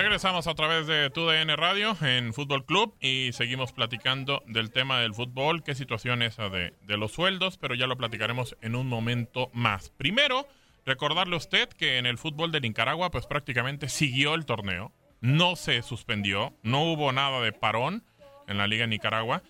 Regresamos a través de TUDN Radio en Fútbol Club y seguimos platicando del tema del fútbol, qué situación esa de, de los sueldos, pero ya lo platicaremos en un momento más. Primero, recordarle a usted que en el fútbol de Nicaragua pues prácticamente siguió el torneo, no se suspendió, no hubo nada de parón en la Liga de Nicaragua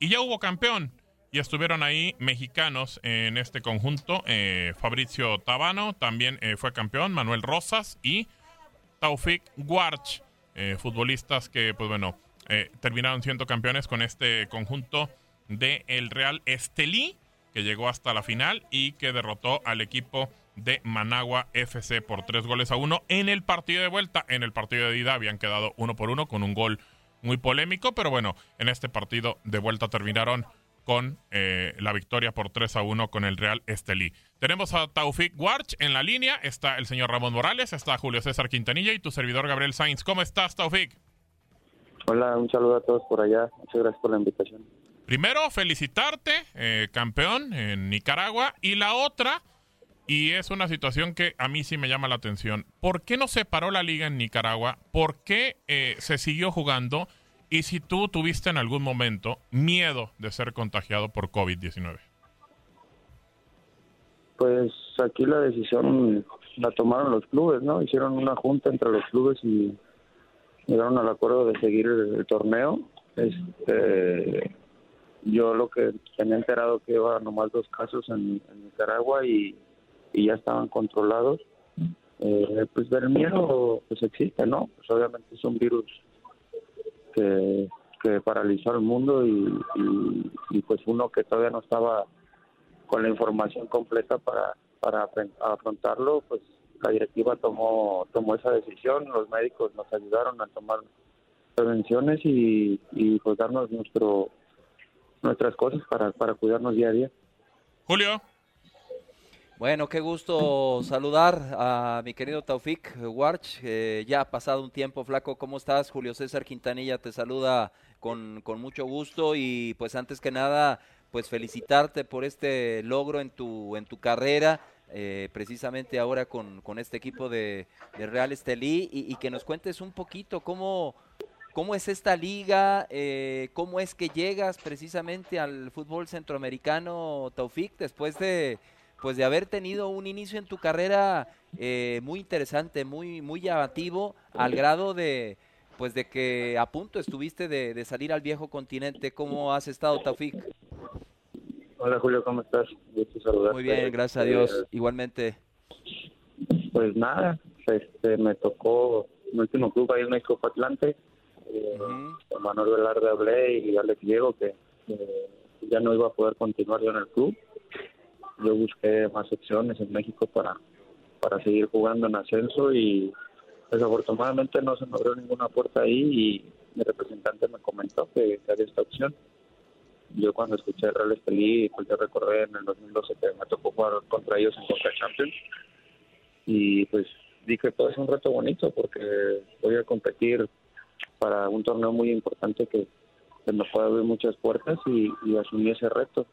y ya hubo campeón. Y estuvieron ahí mexicanos en este conjunto. Eh, Fabricio Tabano también eh, fue campeón, Manuel Rosas y Taufik Guarch, eh, futbolistas que, pues bueno, eh, terminaron siendo campeones con este conjunto de el Real Estelí, que llegó hasta la final y que derrotó al equipo de Managua FC por tres goles a uno en el partido de vuelta. En el partido de ida habían quedado uno por uno con un gol muy polémico, pero bueno, en este partido de vuelta terminaron con eh, la victoria por 3 a 1 con el Real Estelí. Tenemos a Taufik Warch en la línea, está el señor Ramón Morales, está Julio César Quintanilla y tu servidor Gabriel Sainz. ¿Cómo estás, Taufik? Hola, un saludo a todos por allá. Muchas gracias por la invitación. Primero, felicitarte, eh, campeón en Nicaragua. Y la otra, y es una situación que a mí sí me llama la atención, ¿por qué no se paró la liga en Nicaragua? ¿Por qué eh, se siguió jugando? Y si tú tuviste en algún momento miedo de ser contagiado por COVID-19. Pues aquí la decisión la tomaron los clubes, ¿no? Hicieron una junta entre los clubes y llegaron al acuerdo de seguir el, torneo. Este, yo lo que tenía enterado que iba nomás dos casos en, Nicaragua y, ya estaban controlados. Eh, pues ver miedo pues existe, ¿no? Pues obviamente es un virus que, que paralizó al mundo y, y, pues uno que todavía no estaba con la información completa para, para afrontarlo, pues la directiva tomó, tomó esa decisión, los médicos nos ayudaron a tomar prevenciones y, y pues darnos nuestro nuestras cosas para, para cuidarnos día a día. Julio. Bueno, qué gusto saludar a mi querido Taufik Warch. ya ha pasado un tiempo, flaco. ¿Cómo estás? Julio César Quintanilla te saluda con, con, mucho gusto y pues antes que nada, pues felicitarte por este logro en tu, en tu carrera. Eh, precisamente ahora con, con, este equipo de, de Real Estelí y, y, que nos cuentes un poquito cómo, cómo es esta liga, eh, cómo es que llegas precisamente al fútbol centroamericano, Taufik, después de pues de haber tenido un inicio en tu carrera eh, muy interesante, muy, muy llamativo, al grado de pues de que a punto estuviste de, salir al viejo continente. ¿Cómo has estado, Taufik? Hola Julio, ¿cómo estás? Muy bien, gracias a Dios. Eh, Igualmente. Pues nada, este, me tocó mi último club ahí en México fue Atlante. Eh, Con Manuel Velarde hablé y Alex Diego que ya no iba a poder continuar yo en el club yo busqué más opciones en México para, para seguir jugando en ascenso y desafortunadamente no se me abrió ninguna puerta ahí y mi representante me comentó que, había esta opción. Yo cuando escuché el Real Estelí, pues recordé en el 2012 que me tocó jugar contra ellos en Copa Champions y pues dije todo es un reto bonito porque voy a competir para un torneo muy importante que, me puede abrir muchas puertas y, y asumí ese reto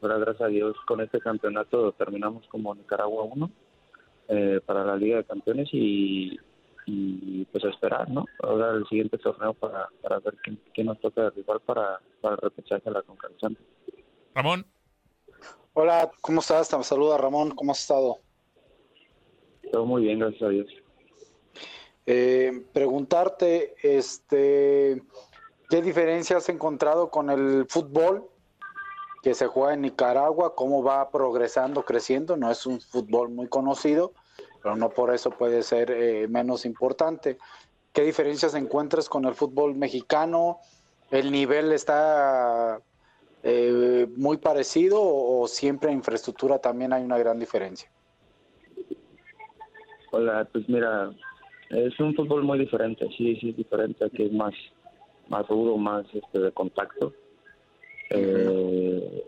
gracias a Dios con este campeonato terminamos como Nicaragua 1 eh, para la Liga de Campeones y, y pues esperar, ¿no? Ahora el siguiente torneo para, para ver quién, nos toca derribar para, para el repechaje de la Concacaf. Ramón. Hola, ¿cómo estás? Te saluda Ramón, ¿cómo has estado? Todo muy bien, gracias a Dios. Eh, preguntarte, este, ¿qué diferencia has encontrado con el fútbol que se juega en Nicaragua, cómo va progresando, creciendo. No es un fútbol muy conocido, pero no por eso puede ser eh, menos importante. ¿Qué diferencias encuentras con el fútbol mexicano? ¿El nivel está eh, muy parecido o, siempre en infraestructura también hay una gran diferencia? Hola, pues mira, es un fútbol muy diferente, sí, sí es diferente, aquí es más, más duro, más este, de contacto eh,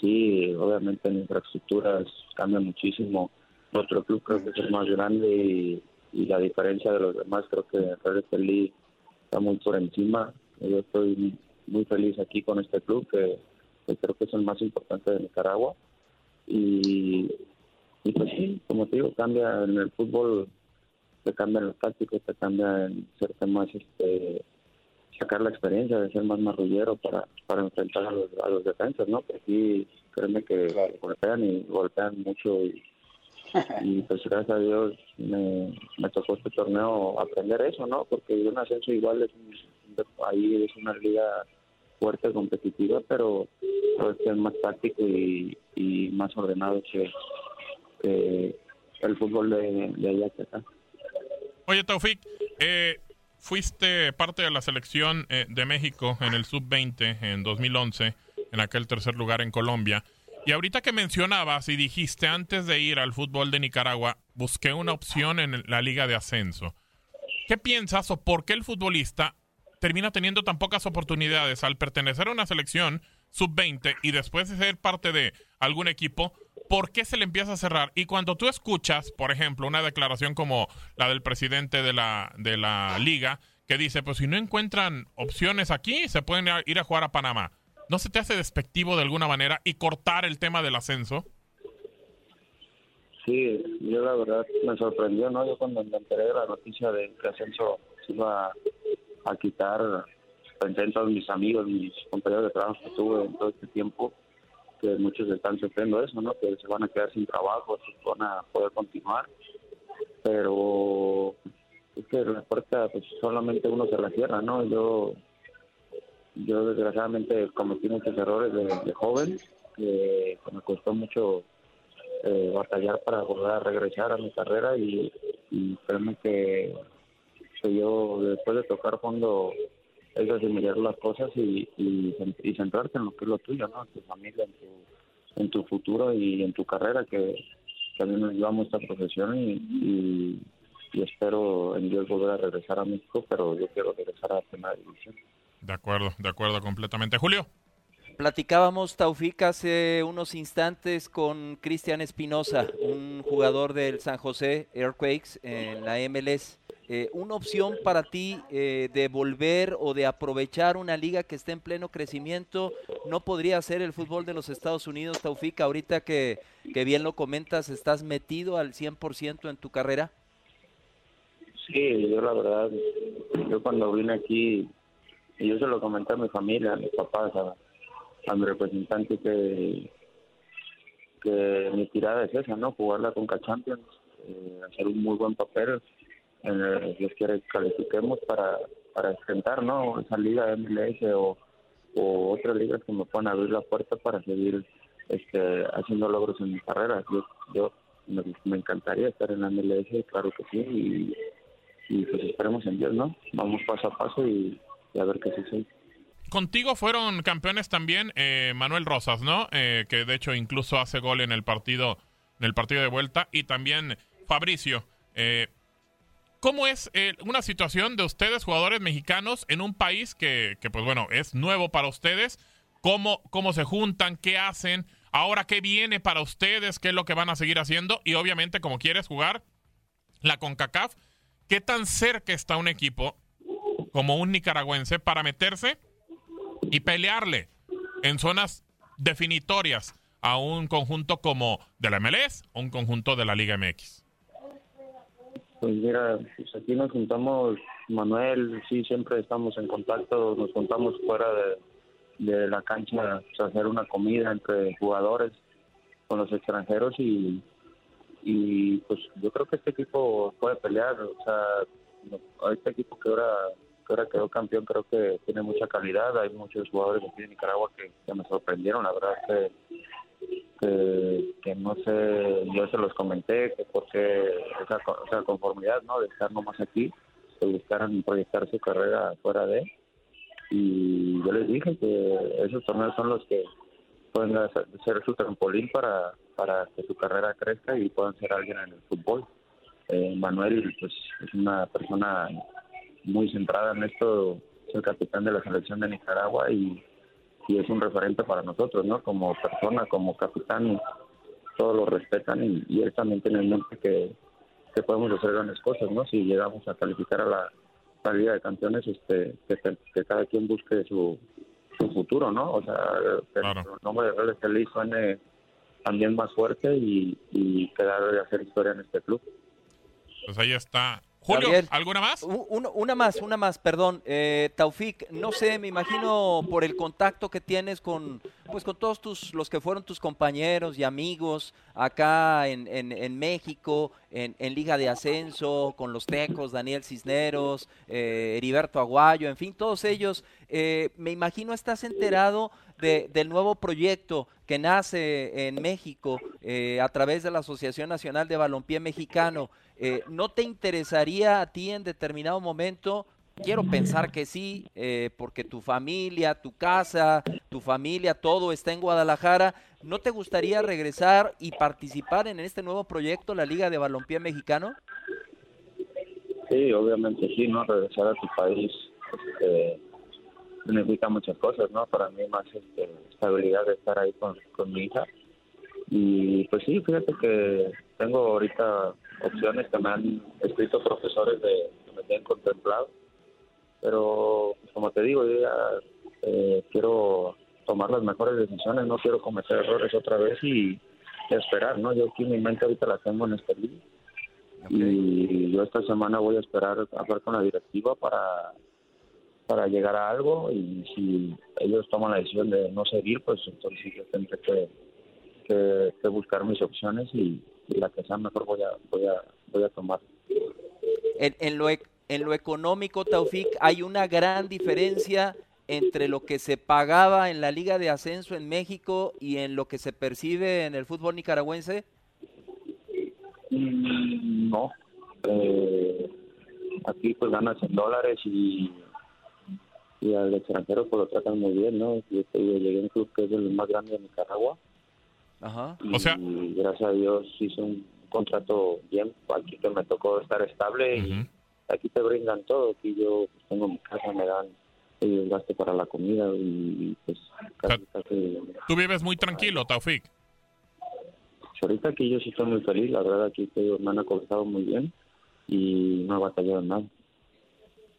sí, obviamente en infraestructuras cambia muchísimo. Nuestro club creo que es más grande y, la diferencia de los demás creo que Red Estelí está muy por encima. Yo estoy muy feliz aquí con este club que, creo que es el más importante de Nicaragua. Y, y pues sí, como te digo, cambia en el fútbol te cambian los tácticos, te cambian ser más, este, sacar la experiencia de ser más marrullero para, para enfrentar a los, a los defensas, ¿no? Porque aquí, créeme que golpean y golpean mucho y, y pues gracias a Dios me, me tocó este torneo aprender eso, ¿no? Porque un ascenso igual es ahí es una liga fuerte, competitiva, pero pues es más táctico y, y más ordenado que, el fútbol de, de allá que acá. Oye, Taufik, eh, fuiste parte de la selección eh, de México en el Sub-20 en 2011, en aquel tercer lugar en Colombia. Y ahorita que mencionabas y dijiste antes de ir al fútbol de Nicaragua, busqué una opción en la liga de ascenso. ¿Qué piensas o por qué el futbolista termina teniendo tan pocas oportunidades al pertenecer a una selección sub-20 y después de ser parte de algún equipo? ¿Por qué se le empieza a cerrar? Y cuando tú escuchas, por ejemplo, una declaración como la del presidente de la, de la liga, que dice, pues si no encuentran opciones aquí, se pueden ir a jugar a Panamá. ¿No se te hace despectivo de alguna manera y cortar el tema del ascenso? Sí, yo la verdad me sorprendió, ¿no? Yo cuando me enteré de la noticia de que ascenso se iba a, quitar, pensé en todos mis amigos, mis compañeros de trabajo que tuve en todo este tiempo, que muchos están sufriendo eso, ¿no? Que se van a quedar sin trabajo, se van a poder continuar, pero es que la puerta pues solamente uno se la cierra, ¿no? Yo yo desgraciadamente cometí muchos errores de, joven, que me costó mucho eh, batallar para volver a regresar a mi carrera y, y créeme que, yo después de tocar fondo es asimilar las cosas y, y, centrarte en lo que es lo tuyo, ¿no? En tu familia, en tu, en tu futuro y en tu carrera, que también nos llevamos esta profesión y, y, espero en Dios volver a regresar a México, pero yo quiero regresar a la primera división. De acuerdo, de acuerdo completamente. Julio. Platicábamos, Taufik, hace unos instantes con Cristian Espinosa, un jugador del San José Earthquakes en la MLS. Eh, ¿Una opción para ti eh, de volver o de aprovechar una liga que está en pleno crecimiento no podría ser el fútbol de los Estados Unidos, Taufik? Ahorita que, que bien lo comentas, ¿estás metido al 100% en tu carrera? Sí, yo la verdad, yo cuando vine aquí yo se lo comenté a mi familia, a mis papás, a, mi representante que, que mi tirada es esa, ¿no? Jugar la Conca Champions, eh, hacer un muy buen papel, el, Dios quiere que califiquemos para, para enfrentar, ¿no? Esa liga MLS o, o otras ligas que me puedan abrir la puerta para seguir este, haciendo logros en mi carrera. Yo, yo me, encantaría estar en la MLS, claro que sí, y, y pues esperemos en Dios, ¿no? Vamos paso a paso y a ver qué sucede. Contigo fueron campeones también eh, Manuel Rosas, ¿no? Eh, que de hecho incluso hace gol en el partido, en el partido de vuelta, y también Fabricio. Eh, ¿Cómo es una situación de ustedes, jugadores mexicanos, en un país que, que, pues bueno, es nuevo para ustedes? ¿Cómo, ¿Cómo se juntan? ¿Qué hacen? Ahora, ¿qué viene para ustedes? ¿Qué es lo que van a seguir haciendo? Y obviamente, como quieres jugar la CONCACAF, ¿qué tan cerca está un equipo como un nicaragüense para meterse y pelearle en zonas definitorias a un conjunto como de la MLS o un conjunto de la Liga MX? Pues mira, pues aquí nos juntamos, Manuel, sí, siempre estamos en contacto, nos juntamos fuera de, la cancha, pues, hacer una comida entre jugadores con los extranjeros y, y pues yo creo que este equipo puede pelear, o sea, este equipo que ahora que ahora quedó campeón creo que tiene mucha calidad. Hay muchos jugadores aquí de Nicaragua que, me sorprendieron. La verdad que, que, no sé, yo se los comenté que porque esa, esa conformidad no de estar nomás aquí, que buscaran proyectar su carrera fuera de. Y yo les dije que esos torneos son los que pueden ser su trampolín para, para que su carrera crezca y puedan ser alguien en el fútbol. Eh, Manuel pues es una persona muy centrada en esto, es el capitán de la selección de Nicaragua y, es un referente para nosotros, ¿no? Como persona, como capitán, todos lo respetan y, él también tiene en mente que, podemos hacer grandes cosas, ¿no? Si llegamos a calificar a la, Liga de Campeones, este, que, cada quien busque su, su futuro, ¿no? O sea, que el nombre de Real Estelí suene también más fuerte y, y quedar de hacer historia en este club. Pues ahí está Julio, Gabriel. ¿alguna más? U- uno- una más, una más, perdón. Eh, Taufik, no sé, me imagino por el contacto que tienes con, pues, con todos tus, los que fueron tus compañeros y amigos acá en, en- en México, en, en Liga de Ascenso, con los Tecos, Daniel Cisneros, eh, Heriberto Aguayo, en fin, todos ellos. eh, me imagino estás enterado de- del nuevo proyecto que nace en México eh, a través de la Asociación Nacional de Balompié Mexicano. Eh, ¿No te interesaría a ti en determinado momento? Quiero pensar que sí, eh, porque tu familia, tu casa, tu familia, todo está en Guadalajara. ¿No te gustaría regresar y participar en este nuevo proyecto, la Liga de Balompié Mexicano? Sí, obviamente sí, ¿no? Regresar a tu país este, significa muchas cosas, ¿no? Para mí más este, estabilidad de estar ahí con, con mi hija. Y pues sí, fíjate que tengo ahorita opciones que me han escrito profesores de que me tienen contemplado. Pero, pues, como te digo, yo ya eh, quiero tomar las mejores decisiones, no quiero cometer errores otra vez y, y esperar, ¿no? Yo aquí mi mente ahorita la tengo en este libro y yo esta semana voy a esperar a hablar con la directiva para para llegar a algo y si ellos toman la decisión de no seguir pues entonces yo tendré que, que, que buscar mis opciones y, y la que sea mejor voy a voy a voy a tomar. En, en lo, ec- en lo económico, Taufik, hay una gran diferencia entre lo que se pagaba en la Liga de Ascenso en México y en lo que se percibe en el fútbol nicaragüense. Mm, no. Eh, aquí pues ganas en dólares y y al extranjero pues lo tratan muy bien no yo digo, llegué a un club que es el más grande de Nicaragua Ajá. y O sea- gracias a Dios hice un contrato bien aquí que me tocó estar estable y aquí te brindan todo aquí yo pues, tengo mi casa me dan el gasto para la comida y, y, pues casi casi Tú vives muy tranquilo, Taufik. ahorita aquí yo sí estoy muy feliz la verdad aquí te me han acogotado muy bien y no he batallado nada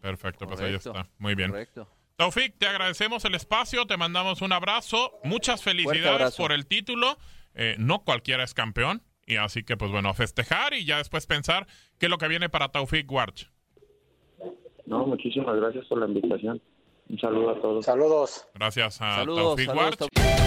Perfecto, pues ahí está. Muy bien. Correcto. Taufik, te agradecemos el espacio, te mandamos un abrazo, muchas felicidades abrazo. por el título. Eh, no cualquiera es campeón, y así que pues bueno, a festejar y ya después pensar qué es lo que viene para Taufik Warch. no muchísimas gracias por la invitación un saludo a todos Saludos. Gracias a Saludos, Taufik saludos, Warch. Taufik.